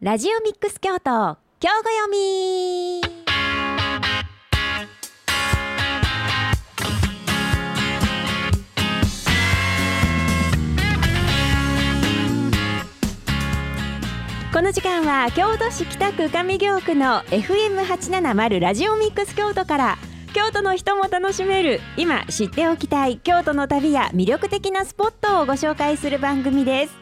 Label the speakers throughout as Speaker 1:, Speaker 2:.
Speaker 1: ラジオミックス京都今日ご読み。この時間は京都市北区上京区の FM870 ラジオミックス京都から京都の人も楽しめる今知っておきたい京都の旅や魅力的なスポットをご紹介する番組です。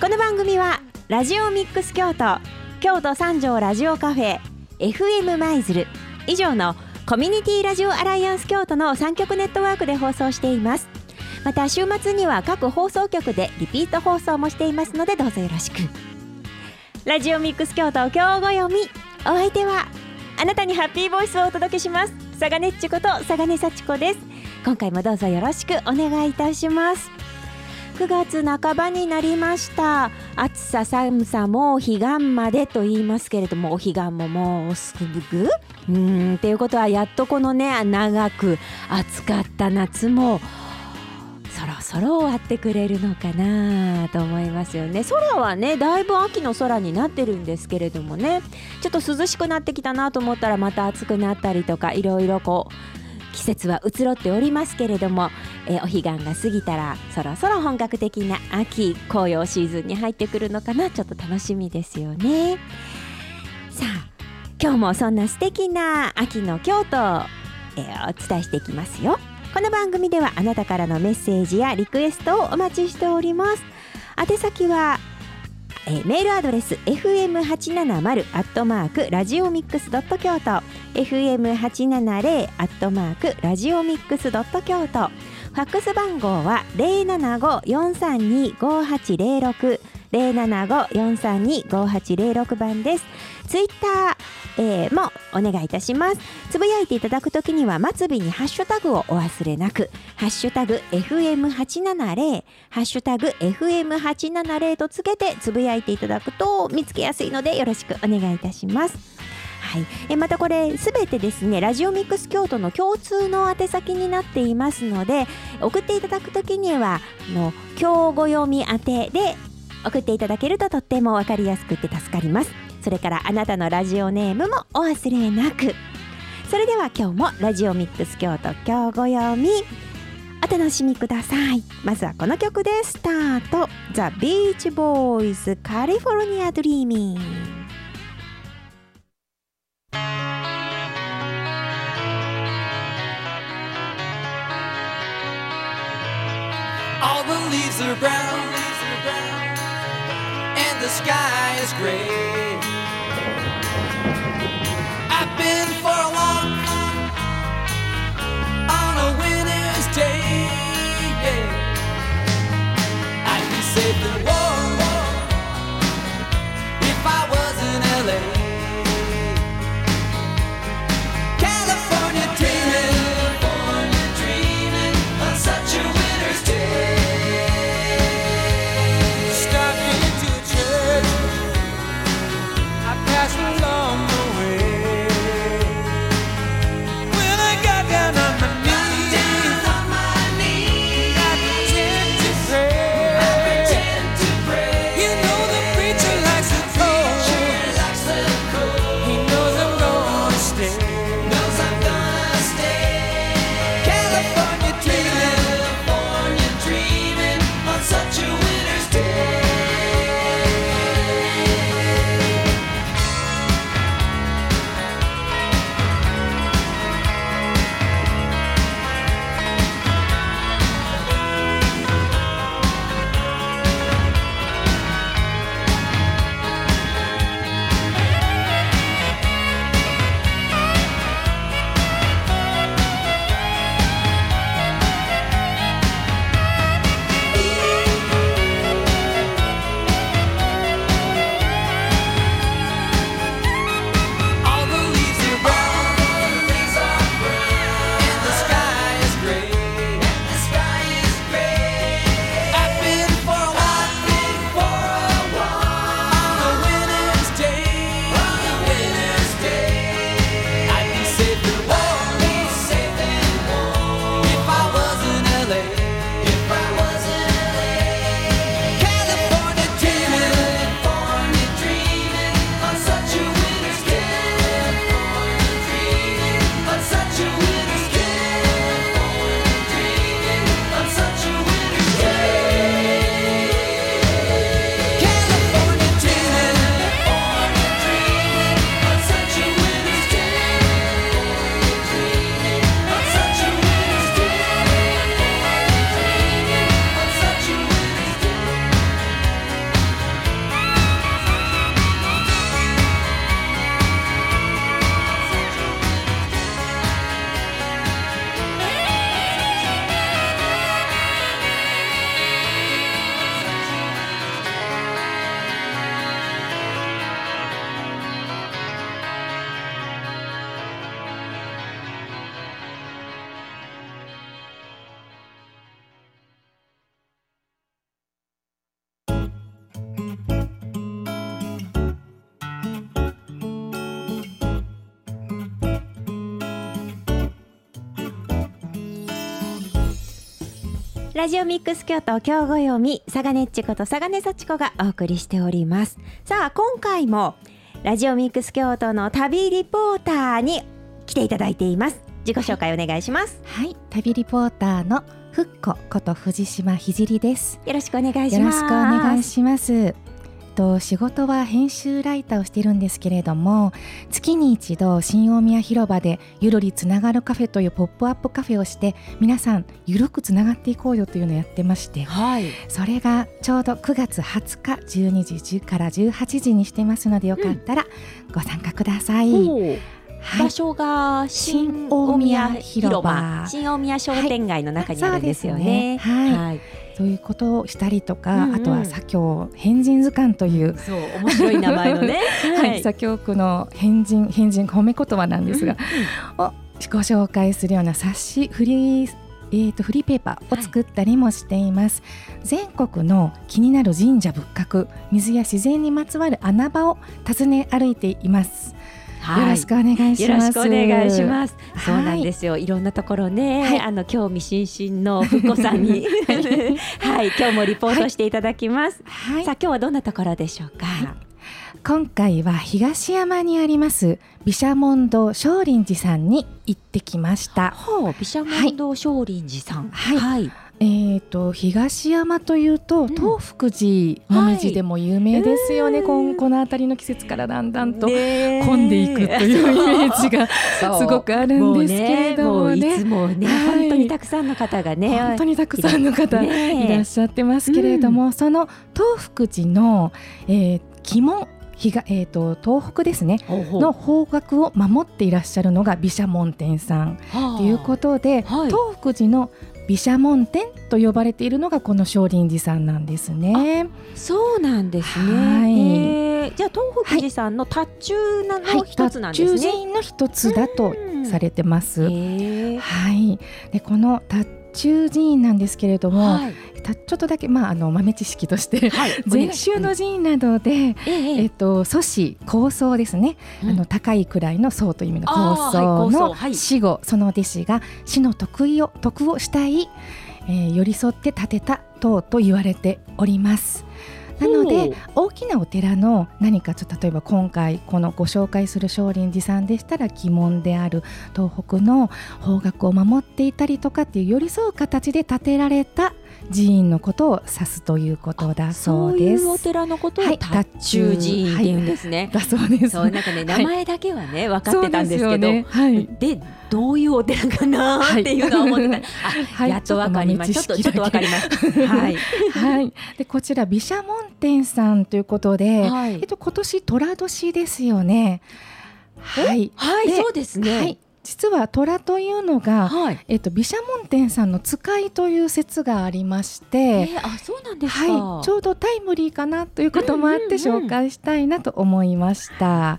Speaker 1: この番組はラジオミックス京都京都三条ラジオカフェ FM 舞鶴以上のコミュニティラジオアライアンス京都の3局ネットワークで放送しています。また週末には各放送局でリピート放送もしていますのでどうぞよろしく。ラジオミックス京都今日ご読み。お相手はあなたにハッピーボイスをお届けします。佐賀ねっちこと佐賀根幸子です。今回もどうぞよろしくお願いいたします。9月半ばになりました。暑さ寒さも彼岸までと言いますけれどもお彼岸ももうすぐ？うんっていうことはやっとこのね長く暑かった夏もそろそろ終わってくれるのかなと思いますよね。空はねだいぶ秋の空になってるんですけれどもね。ちょっと涼しくなってきたなと思ったらまた暑くなったりとかいろいろこう季節は移ろっておりますけれども、えー、お彼岸が過ぎたらそろそろ本格的な秋紅葉シーズンに入ってくるのかなちょっと楽しみですよね。さあ今日もそんな素敵な秋の京都を、えー、お伝えしていきますよ。この番組ではあなたからのメッセージやリクエストをお待ちしております。宛先はえー、メールアドレス fm870 アットマークラジオミックスドット京都。fm870 アットマークラジオミックスドット京都。ファックス番号は075-432-5806 075-432-5806番です。ツイッター、えー、もお願いいたします。つぶやいていただくときには末尾にハッシュタグをお忘れなく。ハッシュタグ FM870 ハッシュタグ FM870 とつけてつぶやいていただくと見つけやすいのでよろしくお願いいたします。はい、えまたこれすべてですねラジオミックス京都の共通の宛先になっていますので送っていただくときにはの今日ご読み宛てで送っていただけるととっても分かりやすくて助かります。それからあなたのラジオネームもお忘れなく。それでは今日もラジオミックス京都今日ご読み。お楽しみください。まずはこの曲でスタート。ザ・ビーチボーイズカリフォルニア・ドリーミン All the leaves are brown. and the sky is gray. ラジオミックス京都今日ご読み佐賀ねっちこと佐賀根幸子がお送りしております。さあ今回もラジオミックス京都の旅リポーターに来ていただいています。自己紹介お願いします。
Speaker 2: はい旅リポーターのふっここと藤島ひじりです。
Speaker 1: よろしくお願いします。
Speaker 2: よろしくお願いしますと仕事は編集ライターをしているんですけれども月に一度新大宮広場でゆるりつながるカフェというポップアップカフェをして皆さんゆるくつながっていこうよというのをやってまして、
Speaker 1: はい。
Speaker 2: それがちょうど9月20日12時10から18時にしてますのでよかったらご参加ください。
Speaker 1: お
Speaker 2: はい。
Speaker 1: 場所が新大宮広場。新大宮商店街の中にあるんですよね。
Speaker 2: そうですね。はい。
Speaker 1: はい、
Speaker 2: そういうことをしたりとか、
Speaker 1: うんうん。
Speaker 2: あとは左京変人図鑑という、
Speaker 1: そう面白い名前のね。
Speaker 2: はい、左京区の変人変人褒め言葉なんですが、をご紹介するような冊子フリーえー、とフリーペーパーを作ったりもしています、全国の気になる神社仏閣水や自然にまつわる穴場を訪ね歩いています、
Speaker 1: はい
Speaker 2: よろしくお願いし
Speaker 1: よろ
Speaker 2: ます
Speaker 1: しくお願いします。
Speaker 2: はい
Speaker 1: そうなんですよ。いろんなところね、
Speaker 2: はい
Speaker 1: あの興味津々のふっこさんに、はい、今日もリポートしていただきます。
Speaker 2: はい
Speaker 1: さあ今日はどんなところでしょうか？
Speaker 2: 今回は東山にあります毘沙門堂少林寺さんに行ってきました
Speaker 1: ほう、毘沙門堂少林寺さん。
Speaker 2: はい
Speaker 1: はい。
Speaker 2: えー、と東山というと、
Speaker 1: ん。
Speaker 2: 東福寺もみじでも有名ですよね、
Speaker 1: はい。
Speaker 2: こんこの辺りの季節からだんだんと混んでいくというイメージがすごくあるんですけれどもね。
Speaker 1: ういつもね、
Speaker 2: はい。
Speaker 1: 本当にたくさんの方がね、
Speaker 2: 本当にたくさんの方
Speaker 1: ね
Speaker 2: いらっしゃってますけれども、その東福寺の、えー、鬼門日が、えー、と東北ですね。の方角を守っていらっしゃるのが毘沙門天さん。
Speaker 1: はあ。
Speaker 2: ということで、
Speaker 1: はい。
Speaker 2: 東福寺の毘沙門天と呼ばれているのがこの少林寺さんなんですね。
Speaker 1: そうなんですね。
Speaker 2: はい
Speaker 1: へえじゃあ東北寺さんの達中なの一つなんですね。
Speaker 2: 中寺院の一つだとされてます。はい。でこの達中寺院なんですけれども、
Speaker 1: はい
Speaker 2: たちょっとだけまああの豆知識として。
Speaker 1: はい
Speaker 2: 禅宗の寺院などで、
Speaker 1: ええ
Speaker 2: えっと祖師高僧ですね、
Speaker 1: うん。
Speaker 2: あの高い位の僧という意味の高僧の
Speaker 1: はい
Speaker 2: 死後、その弟子が死の得意を徳をしたい、えー寄り添って建てた塔と言われております。なので大きなお寺の何かちょっと例えば今回このご紹介する少林寺さんでしたら鬼門である東北の方角を守っていたりとかっていう寄り添う形で建てられた寺院のことを指すということだ
Speaker 1: そ
Speaker 2: そううです。
Speaker 1: いうお寺のことを
Speaker 2: はい
Speaker 1: 達中寺院って言うんですね。
Speaker 2: だそうです。
Speaker 1: そうなんかね名前だけはね分かってたんですけど、
Speaker 2: そうですよねはい
Speaker 1: でどういうお寺かなーっていうのは思ってた。あ
Speaker 2: はい
Speaker 1: やっと分かりました。ちょっとちょっと分かりました。はい。
Speaker 2: はい。でこちら毘沙門天さんということで、
Speaker 1: はい
Speaker 2: えっと今年寅年ですよね。はい。
Speaker 1: はい、
Speaker 2: で
Speaker 1: そうですね。
Speaker 2: はい。実は虎というのが、
Speaker 1: はい。
Speaker 2: えっと毘沙門天さんの使いという説がありまして。
Speaker 1: えー、あ、そうなんですか。
Speaker 2: はい、ちょうどタイムリーかなということもあって紹介したいなと思いました。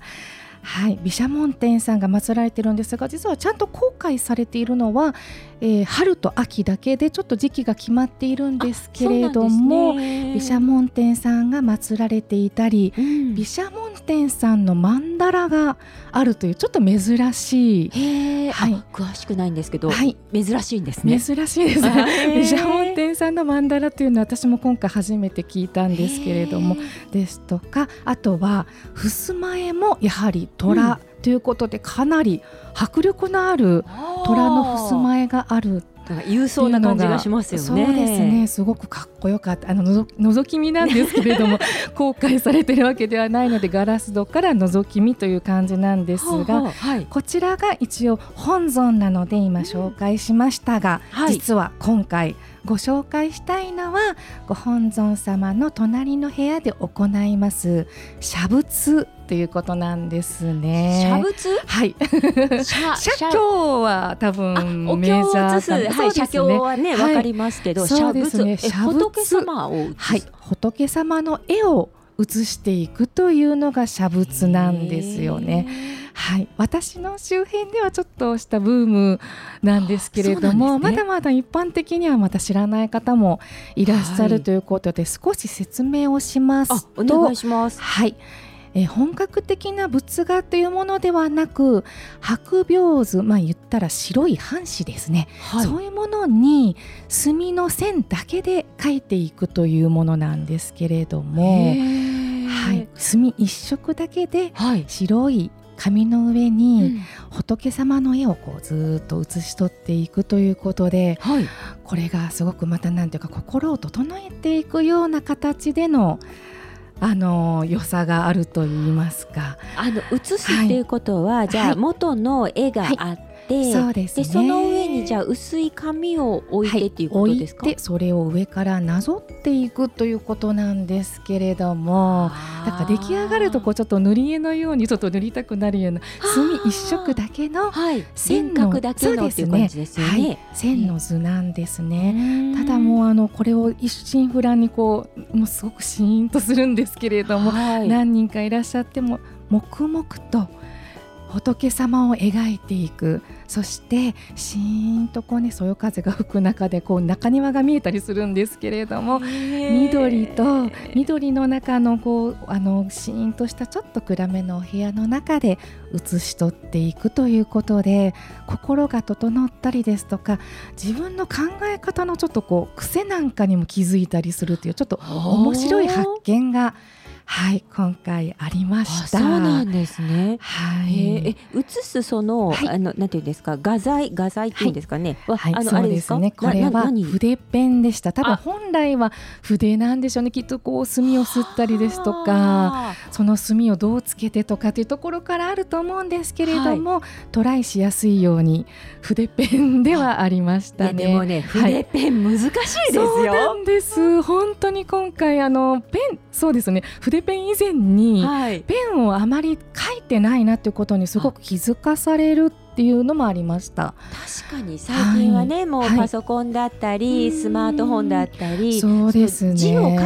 Speaker 2: はい、毘沙門天さんが祀られているんですが実はちゃんと公開されているのは、えー春と秋だけでちょっと時期が決まっているんですけれども、毘沙門天さんが祀られていたり
Speaker 1: 門
Speaker 2: 毘沙門天さんの曼荼羅があるというちょっと珍しい、はい。
Speaker 1: あ詳しくないんですけど、
Speaker 2: はい、
Speaker 1: 珍しいんですね。
Speaker 2: 珍しいです。ね。毘沙門天さんの曼荼羅というのは私も今回初めて聞いたんですけれどもですとかあとは襖絵もやはり虎ということでかなり迫力のある虎の襖絵がある
Speaker 1: 勇壮な感じがしますよね。
Speaker 2: そうですねすごくかっこよかったあののぞ覗き見なんですけれども 公開されてるわけではないのでガラス戸から覗き見という感じなんです
Speaker 1: はあ
Speaker 2: が
Speaker 1: はあはい。
Speaker 2: こちらが一応本尊なので今紹介しましたが、
Speaker 1: はい
Speaker 2: 実は今回ご紹介したいのはご本尊様の隣の部屋で行います写仏ということなんですね。
Speaker 1: 写仏？
Speaker 2: はい。
Speaker 1: 写
Speaker 2: 写経は多分
Speaker 1: お経を写す、はい、写経はね、
Speaker 2: はい
Speaker 1: わかりますけど、写仏、
Speaker 2: 仏
Speaker 1: 仏様を。
Speaker 2: はい、仏様の絵を写していくというのが写仏なんですよね。はい、私の周辺ではちょっとしたブームなんですけれども、
Speaker 1: ね
Speaker 2: まだまだ一般的にはまた知らない方もいらっしゃ
Speaker 1: はい
Speaker 2: るということで、少し説明をします
Speaker 1: あ、お
Speaker 2: と
Speaker 1: 願いします。
Speaker 2: はいえー本格的な仏画というものではなく白屏図まあ言ったら白い半紙ですね、
Speaker 1: はい。
Speaker 2: そういうものに墨の線だけで描いていくというものなんですけれども、はい、墨一色だけで
Speaker 1: はい。
Speaker 2: 白い紙の上
Speaker 1: う
Speaker 2: に
Speaker 1: ん。
Speaker 2: 仏様の絵をこうずーっと写し取っていくということで
Speaker 1: はい。
Speaker 2: これがすごくまたなんていうか心を整えていくような形でのあの良さがあると言いますか、
Speaker 1: あの写すっていうことは、じゃあ
Speaker 2: はい。
Speaker 1: 元の絵があって、
Speaker 2: そうですね。
Speaker 1: でその上にじゃあ薄い紙を置いてっていうことですか、
Speaker 2: 置いてそれを上からなぞっていくということなんですけれどもだから出来上がるとこうちょっと塗り絵のようにちょっと塗りたくなるような墨一色だけの
Speaker 1: はい。
Speaker 2: 線の
Speaker 1: 線角だけのっていう感じですよね。
Speaker 2: 線の図なんですね。ただ
Speaker 1: う
Speaker 2: もうあのこれを一心不乱にこうもうすごくシーンとするんですけれども、
Speaker 1: はい、
Speaker 2: 何人かいらっしゃっても黙々と仏様を描いていく。そしてシーンとこうねそよ風が吹く中でこう中庭が見えたりするんですけれども緑と緑の中のこうあのシーンとしたちょっと暗めのお部屋の中で写し取っていくということで心が整ったりですとか自分の考え方のちょっとこう癖なんかにも気づいたりするっていうちょっと面白い発見がはい今回ありま
Speaker 1: あ
Speaker 2: した。
Speaker 1: そうなんですね。
Speaker 2: はい
Speaker 1: へええ写すその、
Speaker 2: はい
Speaker 1: あのなんていうんですか？画材？画材っていうんですかね？は
Speaker 2: はい、
Speaker 1: あの
Speaker 2: そうですね。これは
Speaker 1: 何？
Speaker 2: 筆ペンでした。多分
Speaker 1: あ
Speaker 2: 本来は筆なんでしょうね。きっとこう墨を吸ったりですとか、
Speaker 1: あ
Speaker 2: その墨をどうつけてとかというところからあると思うんですけれども、トライしやすいように筆ペンではありましたね。
Speaker 1: でもね筆ペン難しいですよ。
Speaker 2: そうなんです。本当に今回あのペンそうですね。筆ペン以前に。
Speaker 1: はい。
Speaker 2: ペンをあまり書いてないなっていうことにすごく気づかされるっていうのもありました。
Speaker 1: 確かに。最近はね、もう
Speaker 2: はい。
Speaker 1: パソコンだったり、
Speaker 2: うん。
Speaker 1: スマートフォンだったり、
Speaker 2: そうですね。
Speaker 1: 字を書くと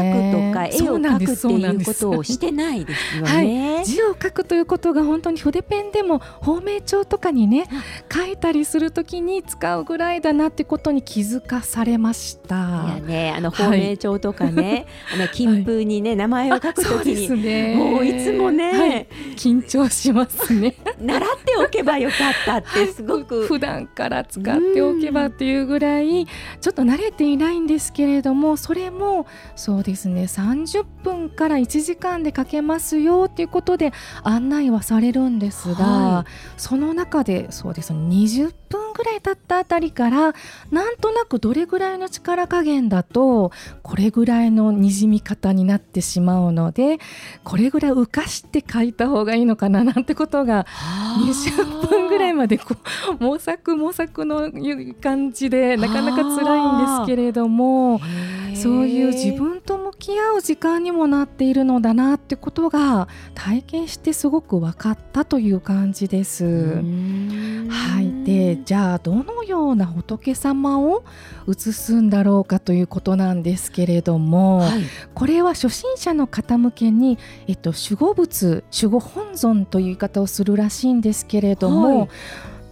Speaker 1: か絵を描くっていうことをしてないですよね。
Speaker 2: 字を書くということが本当に筆ペンでも芳名帳とかにね書いたりするときに使うぐらいだなってことに気づかされました。
Speaker 1: いやね、あの
Speaker 2: はい。
Speaker 1: 芳名帳とかね、あの金封にね、名前を書くときに、
Speaker 2: ね。
Speaker 1: もういつもね、
Speaker 2: はい。緊張しますね。
Speaker 1: 習っておけばよかったってすごく、
Speaker 2: 普段から使っておけばっていうぐらいちょっと慣れていないんですけれどもそれもそうですね30分から1時間で書けますよっていうことで案内はされるんですが、
Speaker 1: は
Speaker 2: その中でそうですね20分ぐらい経ったあたりからなんとなくどれぐらいの力加減だとこれぐらいのにじみ方になってしまうのでこれぐらい浮かして書いた方がいいのかななんてことが20分ぐらいまでこう 模索模索のいう感じでなかなか辛いんですけれどもそういう自分と向き合う時間にもなっているのだなってことが体験してすごく分かったという感じです。はい、でじゃあどのような仏様を写すんだろうかということなんですけれども、
Speaker 1: はい。
Speaker 2: これは初心者の方向けに、えっと、守護仏守護本尊という言い方をするらしいんですけれども、
Speaker 1: はい。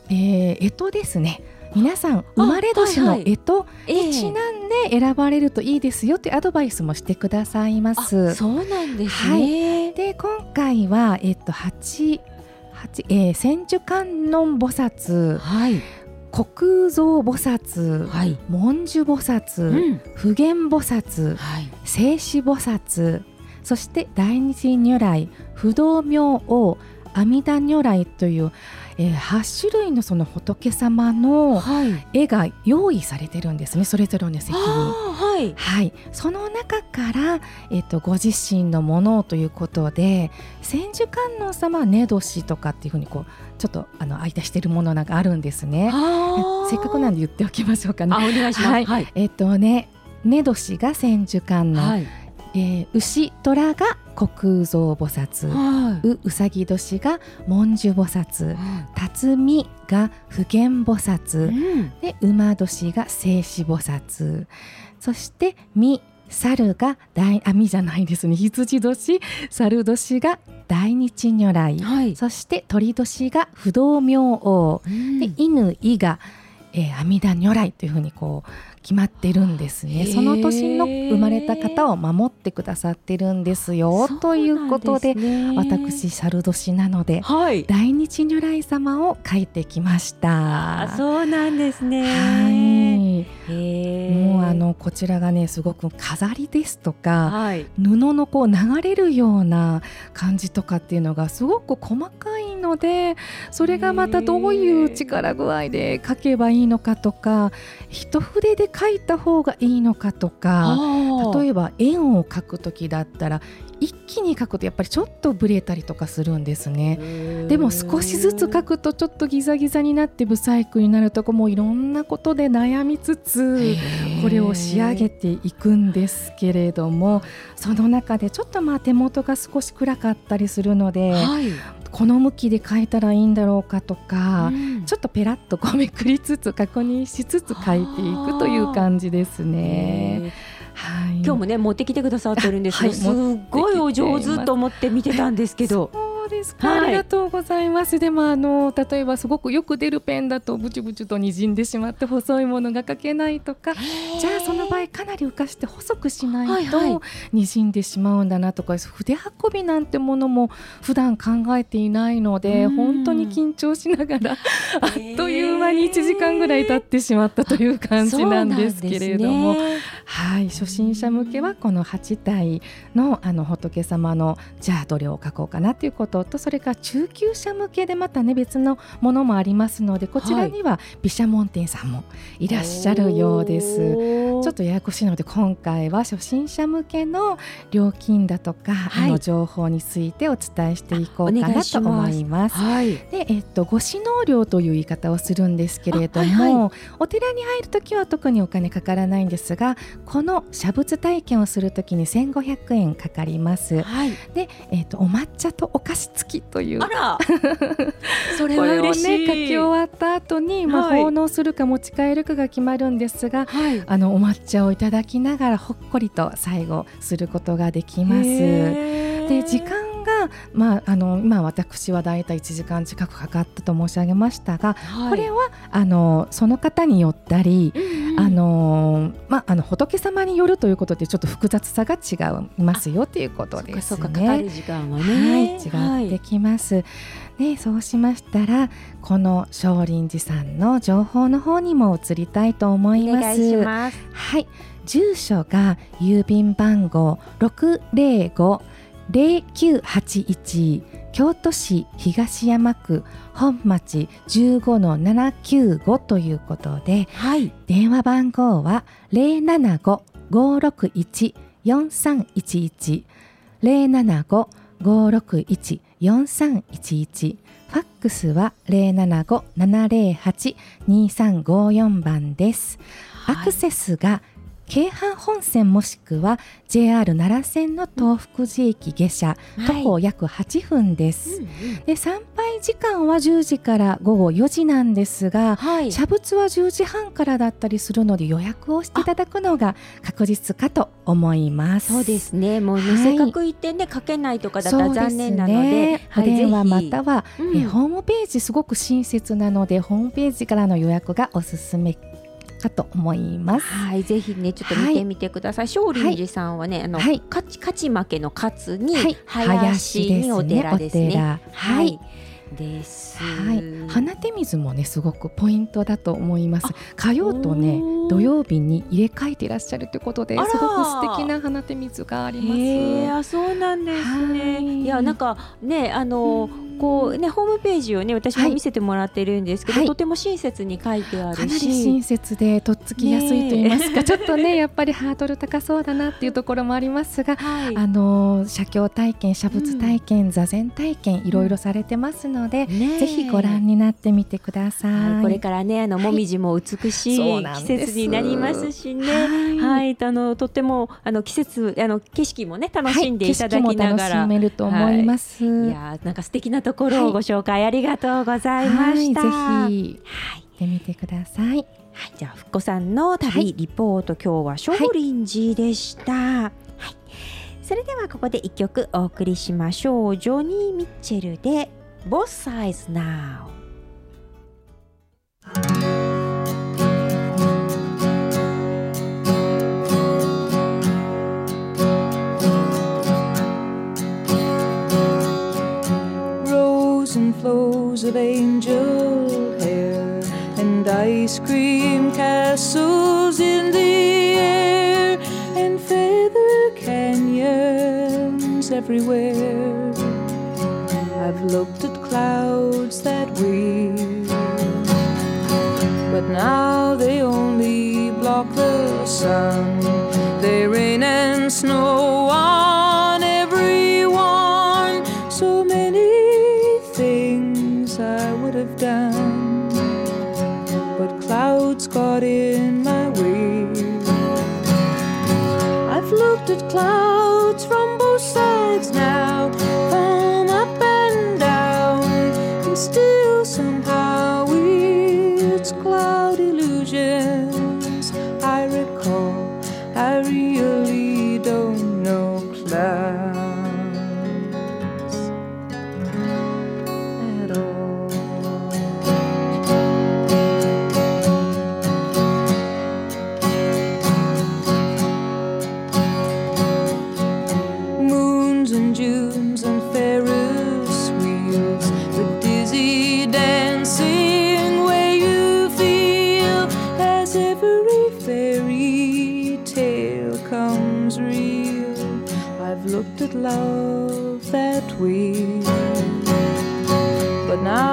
Speaker 2: えー干支ですね皆さん生まれ年の
Speaker 1: ええ
Speaker 2: 支にちなんで選ばれるといいですよというアドバイスもしてくださいま
Speaker 1: あ
Speaker 2: す。
Speaker 1: そうなんですね。
Speaker 2: で今回は、えっと、八八えー千手観音菩薩
Speaker 1: はい
Speaker 2: 虚空蔵菩薩
Speaker 1: はい。
Speaker 2: 文殊菩薩、
Speaker 1: うん
Speaker 2: 普賢菩薩
Speaker 1: はい。
Speaker 2: 静止菩薩そして大日如来不動明王阿弥陀如来という、えー、8種類のその仏様の
Speaker 1: はい。
Speaker 2: 絵が用意されてるんですねそれぞれの席に。
Speaker 1: はい。
Speaker 2: はい、その中から、えっとご自身のものということで千手観音様は根年とかっていうふうにこうちょっとあの間してるものなんかあるんですね。せっかくなんで言っておきましょうかね
Speaker 1: あ。お願いします。
Speaker 2: はい
Speaker 1: はい。
Speaker 2: えっとね根年が千手観音、
Speaker 1: はい。
Speaker 2: えー牛虎が虚空蔵菩薩、
Speaker 1: は
Speaker 2: ううさぎ年が文殊菩薩。
Speaker 1: い。
Speaker 2: 辰巳が普賢菩薩、
Speaker 1: うん。
Speaker 2: で馬年が静止菩薩。そしてみ猿が大あみじゃないですね。羊年。猿年が大日如来、
Speaker 1: はい。
Speaker 2: そして鳥年が不動明王、
Speaker 1: うん。
Speaker 2: で犬伊が、えー阿弥陀如来というふうにこう決まってるんですね。その年の生まれた方を守ってくださってるんですよ。ということで私シャルド氏なので、はい、大日如来様を書いてきました。
Speaker 1: そうなんですね
Speaker 2: はいもうあのこちらがねすごく飾りですとか、はい、布のこう流れるような感じとかっていうのがすごく細かいのでそれがまたどういう力具合で書けばいいのかとか一筆で書いた方がいいのかとか例えば円を描く時だったら一気に書くとやっぱりちょっとブレたりとかするんですね。でも少しずつ書くとちょっとギザギザになってブサイクになるとこもいろんなことで悩みつつこれを仕上げていくんですけれどもその中でちょっとまあ手元が少し暗かったりするので、はい、この向きで書いたらいいんだろうかとか、うん、ちょっとペラッとこうめくりつつ確認しつつ書いていくという感じですね。
Speaker 1: はい、今日もね持ってきてくださってるんですけど、はい、すごいお上手と思って見てたんですけど。
Speaker 2: ですか、はい、ありがとうございます。でもあの例えばすごくよく出るペンだとブチブチとにじんでしまって細いものが書けないとかじゃあその場合かなり浮かして細くしないとにじんでしまうんだなとか、はいはい、筆運びなんてものも普段考えていないので本当に緊張しながらあっという間に1時間ぐらい経ってしまったという感じなんですけれども、ね、はい。初心者向けはこの8体のあの仏様のじゃあどれを書こうかなということとそれから中級者向けでまたね別のものもありますのでこちらには毘沙門天さんもいらっしゃるようです。ちょっとややこしいので今回は初心者向けの料金だとか、はい、あの情報についてお伝えしていこうかなと思います。はい、で、えっとご指納料という言い方をするんですけれども、はいはい、お寺に入るときは特にお金かからないんですが、この写仏体験をするときに1500円かかります。はい、で、えっとお抹茶とお菓子付きという。
Speaker 1: あら。それは嬉し
Speaker 2: い、ね、書き終わった後に、まあ、奉納するか持ち帰るかが決まるんですが、はい、あのお抹茶をいただきながらほっこりと最後することができます。で時間が、まあ、あの今私はだいたい1時間近くかかったと申し上げましたが、はい、これはあのその方によったり、うん、あのまあ、あの仏様によるということでちょっと複雑さが違いますよということですね。
Speaker 1: かかる時間はね、
Speaker 2: はい、違ってきます。はいでそうしましたらこの少林寺さんの情報の方にも移りたいと思います。
Speaker 1: ます
Speaker 2: はい住所が郵便番号605 0981京都市東山区本町15-795ということで、はい、電話番号は075-561-4311 075-561-4311ファックスは075-708-2354番です。アクセスが京阪本線もしくは JR 奈良線の東福寺駅下車、徒歩約8分です、うんうん、で参拝時間は10時から午後4時なんですが、はい、茶仏は10時半からだったりするので予約をしていただくのが確実かと思います。
Speaker 1: そうですね。もう、ね、せっかく行ってね書けないとかだったら残念なので、ね
Speaker 2: はい、お電話または、うん、えホームページすごく親切なのでホームページからの予約がおすすめかと思います。
Speaker 1: はい、ぜひねちょっと見てみてください。少林寺さんはね、あの、はい、勝ち勝ち負けの勝に、はい、林にお寺ですね。はい。です。
Speaker 2: はい。花手水もねすごくポイントだと思います。火曜とね土曜日に入れ替えていらっしゃるということですごく素敵な花手水があります。
Speaker 1: えあそうなんですね。いやなんかねあの。うん。こうねホームページをね私も見せてもらってるんですけど、はい、とても親切に書いてあるし。かなり
Speaker 2: 親切でとっつきやすいと言いますか、ね、ちょっとねやっぱりハードル高そうだなっていうところもありますが、はい、あの写経体験写仏体験、うん、座禅体験いろいろされてますので、ね、ぜひご覧になってみてください、
Speaker 1: はい、これからねあのもみじも美しい季節になりますしね。はい、あのとってもあの季節あの景色もね楽しんでいただきながら、
Speaker 2: 楽しめると思います、
Speaker 1: い、やなんか素敵なところをご紹介ありがとうございました。
Speaker 2: はい、ぜひ、はい、てみてください。はい、
Speaker 1: じゃあ、ふっこさんの旅、リポート、今日は少林寺でした。はい、それではここで一曲お送りしましょう。ジョニー・ミッチェルで Both Sides Now。
Speaker 3: Clothes of angel hair and ice cream castles in the air and feather canyons everywhere. I've looked at clouds that way, but now they only block the sun. And Ferris wheels, the dizzy dancing way you feel as every fairy tale comes real. I've looked at love that way, but now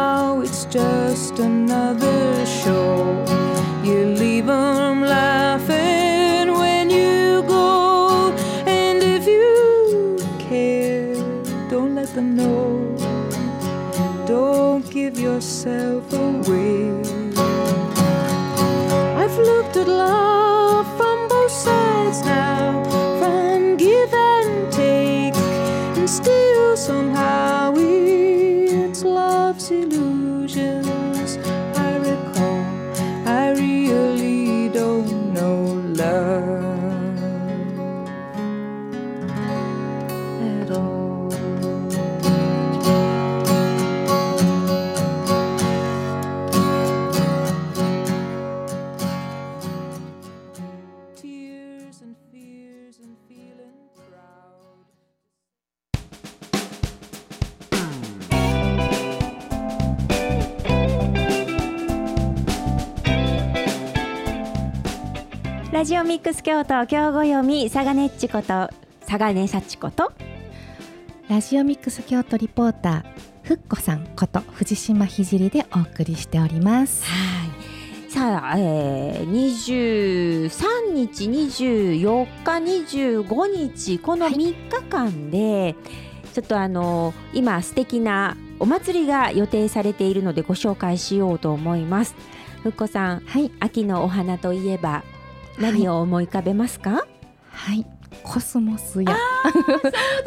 Speaker 1: ラジオミックス京都京語読み佐賀ねっちこと佐賀ねさちこと
Speaker 2: ラジオミックス京都リポーターふっこさんこと藤島ひじりでお送りしております。
Speaker 1: はい。さあ、えー、23日24日25日この3日間で、ちょっとあの今素敵なお祭りが予定されているのでご紹介しようと思います。ふっこさん
Speaker 2: はい。
Speaker 1: 秋のお花といえば何を思い浮かべますか、
Speaker 2: はい。コスモスや。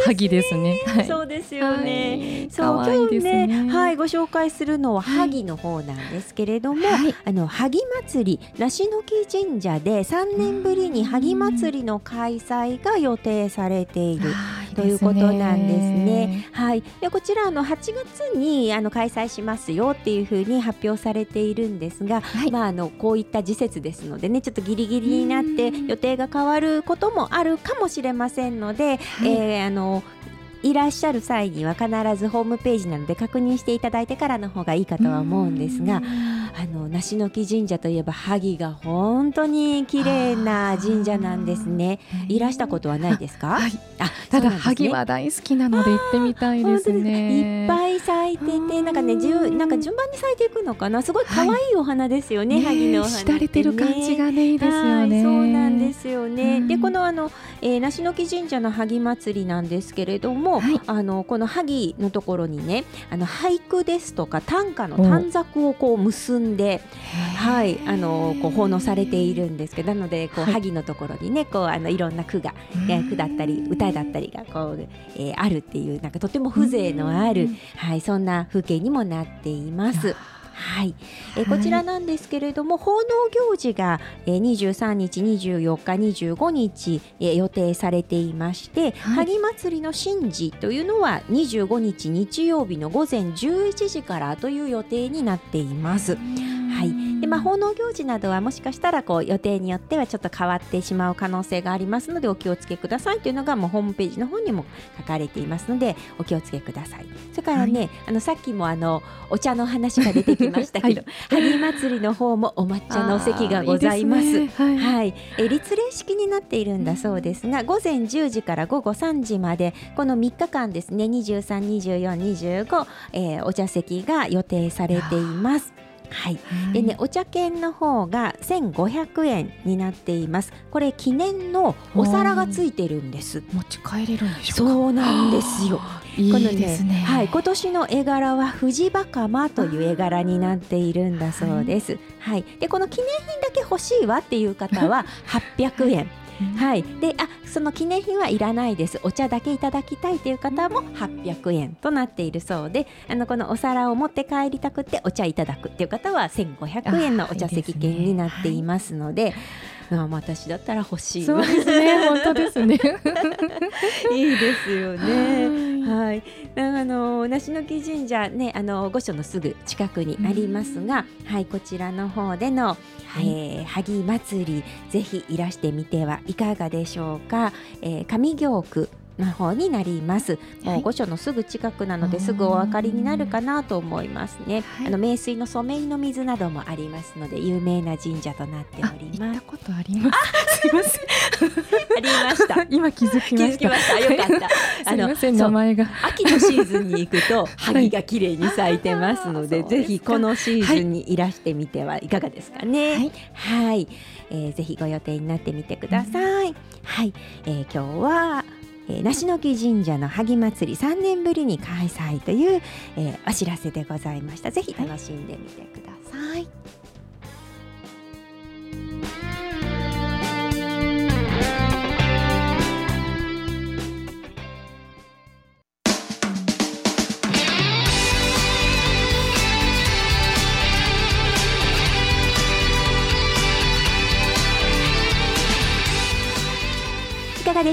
Speaker 2: 萩ですね。はい。
Speaker 1: そうですよね、
Speaker 2: はい。
Speaker 1: そう
Speaker 2: 可愛いですね。
Speaker 1: 今日ねはいご紹介するのは
Speaker 2: はい。
Speaker 1: 萩の方なんですけれども、
Speaker 2: はい。
Speaker 1: あの萩祭り梨の木神社で3年ぶりに萩祭りの開催が予定されている。
Speaker 2: はい
Speaker 1: ということなんですね。はい、でこちらあの8月にあの開催しますよっていうふうに発表されているんですが、
Speaker 2: はい。
Speaker 1: まああのこういった時節ですのでねちょっとギリギリになって
Speaker 2: うん。
Speaker 1: 予定が変わることもあるかもしれませんので、
Speaker 2: はい。
Speaker 1: えーあのいらっしゃる際には必ずホームページなので確認していただいてからの方がいいかとは思うんですが、あの梨の木神社といえば萩が本当に綺麗な神社なんですね。いらしたことはないですか？
Speaker 2: はい。
Speaker 1: あ、
Speaker 2: ただ
Speaker 1: ね。
Speaker 2: 萩は大好きなので行ってみたいですね。
Speaker 1: いっぱい咲いてて、なんかね、じゅなんか順番に咲いていくのかな？すごい可愛いお花ですよね、
Speaker 2: ね
Speaker 1: 萩のお花ね。
Speaker 2: しだれてる感じがねいいですよね。
Speaker 1: はいそうなんですよね。
Speaker 2: うん。
Speaker 1: で、このあの、えー、梨の木神社の萩祭りなんですけれども、
Speaker 2: はい。
Speaker 1: あのこの萩のところにね、あの俳句ですとか短歌の短冊をこう結んで、はい、あのこう奉納されているんですけど、なのでこう、
Speaker 2: はい。
Speaker 1: 萩のところにね、こうあのいろんな句が、えー句だったり歌だったりがこう、えーあるっていうなんかとても風情のある、はい、そんな風景にもなっています。はい、えーこちらなんですけれども、奉納行事が、えー、23日、24日、25日、えー予定されていまして、
Speaker 2: はい。
Speaker 1: 萩祭りの神事というのは25日日曜日の午前11時からという予定になっています。はい、でまあ、奉納行事などはもしかしたらこう予定によってはちょっと変わってしまう可能性がありますのでお気をつけくださいというのがもうホームページの方にも書かれていますのでお気をつけください。それからね、あのさっきもあのお茶の話が出てきましたけど、萩祭りの方もお抹茶のお席がございます。
Speaker 2: いいですね。はい。
Speaker 1: はい、え立礼式になっているんだそうですが、午前10時から午後3時までこの3日間ですね23、24、25、えーお茶席が予定されています。はい、
Speaker 2: はい
Speaker 1: でねお茶券の方が1500円になっています。これ記念のお皿がついてるんです。
Speaker 2: 持ち帰れるんでしょうか？
Speaker 1: そうなんですよ。
Speaker 2: いいですね
Speaker 1: はい、今年の絵柄は藤バカマという絵柄になっているんだそうです。はい、でこの記念品だけ欲しいわっていう方は 800円。はい、であその記念品はいらないです。お茶だけいただきたいという方も800円となっているそうであのこのお皿を持って帰りたくてお茶いただくっていう方は1500円のお茶席券になっていますので。あ私だったら欲しい。わ
Speaker 2: そうですね。本当ですね。
Speaker 1: いいですよね。
Speaker 2: は
Speaker 1: はい、あの梨の木神社ね、あの御所のすぐ近くにありますが、はい、こちらの方での、えー、萩祭りぜひいらしてみてはいかがでしょうか。えー、上京区の方になります。も
Speaker 2: はい
Speaker 1: う御所のすぐ近くなので、すぐお分かりになるかなと思いますね。
Speaker 2: はい
Speaker 1: あの名水の染井の水などもありますので、有名な神社となって
Speaker 2: あ
Speaker 1: おり
Speaker 2: 行
Speaker 1: ます。
Speaker 2: ったことありますすいません
Speaker 1: ありました。
Speaker 2: 今気づき
Speaker 1: 気
Speaker 2: ました
Speaker 1: づきました。よかった。
Speaker 2: すいません
Speaker 1: そう
Speaker 2: 名前が
Speaker 1: 秋のシーズンに行くと 萩が綺麗に咲いてますので、ぜひこのシーズンにいらしてみてはいかがですかね。
Speaker 2: はい
Speaker 1: はい、えーぜひご予定になってみてください。はい、えー今日は。えー梨の木神社の萩祭り3年ぶりに開催という、えーお知らせでございました。ぜひ楽しんでみてください。い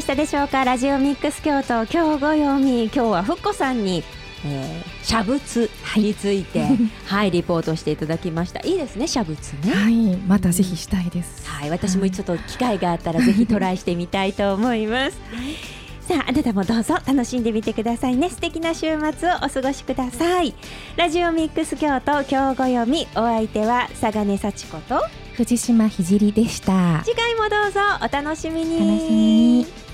Speaker 1: でしたでしょうか？ラジオミックス京都。今日ご読み今日はふっこさんに、えー、写仏について、はい、リポートしていただきました。いいですね写仏ね。
Speaker 2: はいまたぜひしたいです。
Speaker 1: はい私もちょっと機会があったらぜひトライしてみたいと思います、さああなたもどうぞ楽しんでみてくださいね。素敵な週末をお過ごしください。ラジオミックス京都今日ご読み。お相手は佐賀根幸子と
Speaker 2: 藤島ひじりでした。
Speaker 1: 次回もどうぞお楽しみに。
Speaker 2: 楽しみに